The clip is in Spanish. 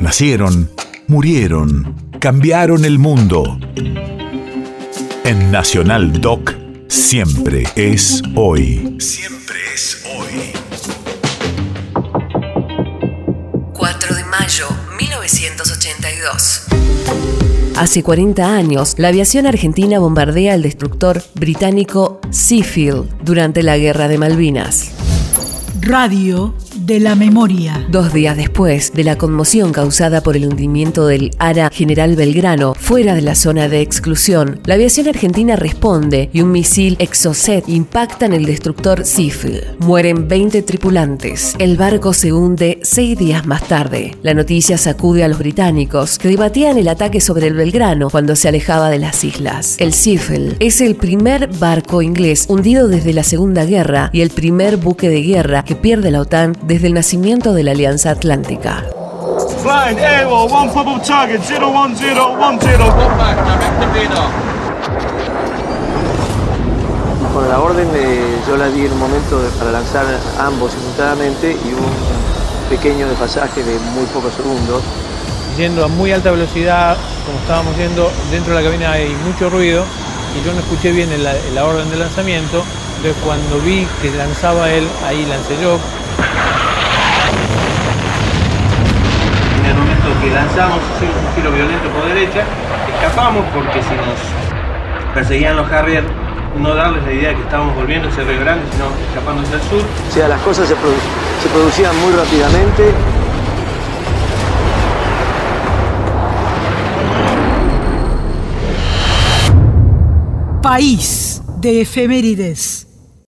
Nacieron, murieron, cambiaron el mundo. En Nacional Doc, siempre es hoy. Siempre es hoy. 4 de mayo 1982. Hace 40 años, la aviación argentina bombardea el destructor británico Seafield durante la Guerra de Malvinas. Radio de la memoria. Dos días después de la conmoción causada por el hundimiento del ARA General Belgrano fuera de la zona de exclusión, la aviación argentina responde y un misil Exocet impacta en el destructor Seafield. Mueren 20 tripulantes. El barco se hunde seis días más tarde. La noticia sacude a los británicos que debatían el ataque sobre el Belgrano cuando se alejaba de las islas. El Seafield es el primer barco inglés hundido desde la Segunda Guerra y el primer buque de guerra que pierde la OTAN desde desde el nacimiento de la Alianza Atlántica. Con la orden yo la di en un momento para lanzar ambos simultáneamente y un pequeño desfasaje de muy pocos segundos. Yendo a muy alta velocidad, como estábamos yendo, dentro de la cabina hay mucho ruido y yo no escuché bien la, la orden de lanzamiento. Entonces cuando vi que lanzaba él, ahí lancé yo, que lanzamos un giro violento por derecha, escapamos porque si nos perseguían los Harrier, no darles la idea de que estábamos volviendo hacia Río Grande, sino escapando hacia el sur. O sea, las cosas se, se producían muy rápidamente. País de efemérides.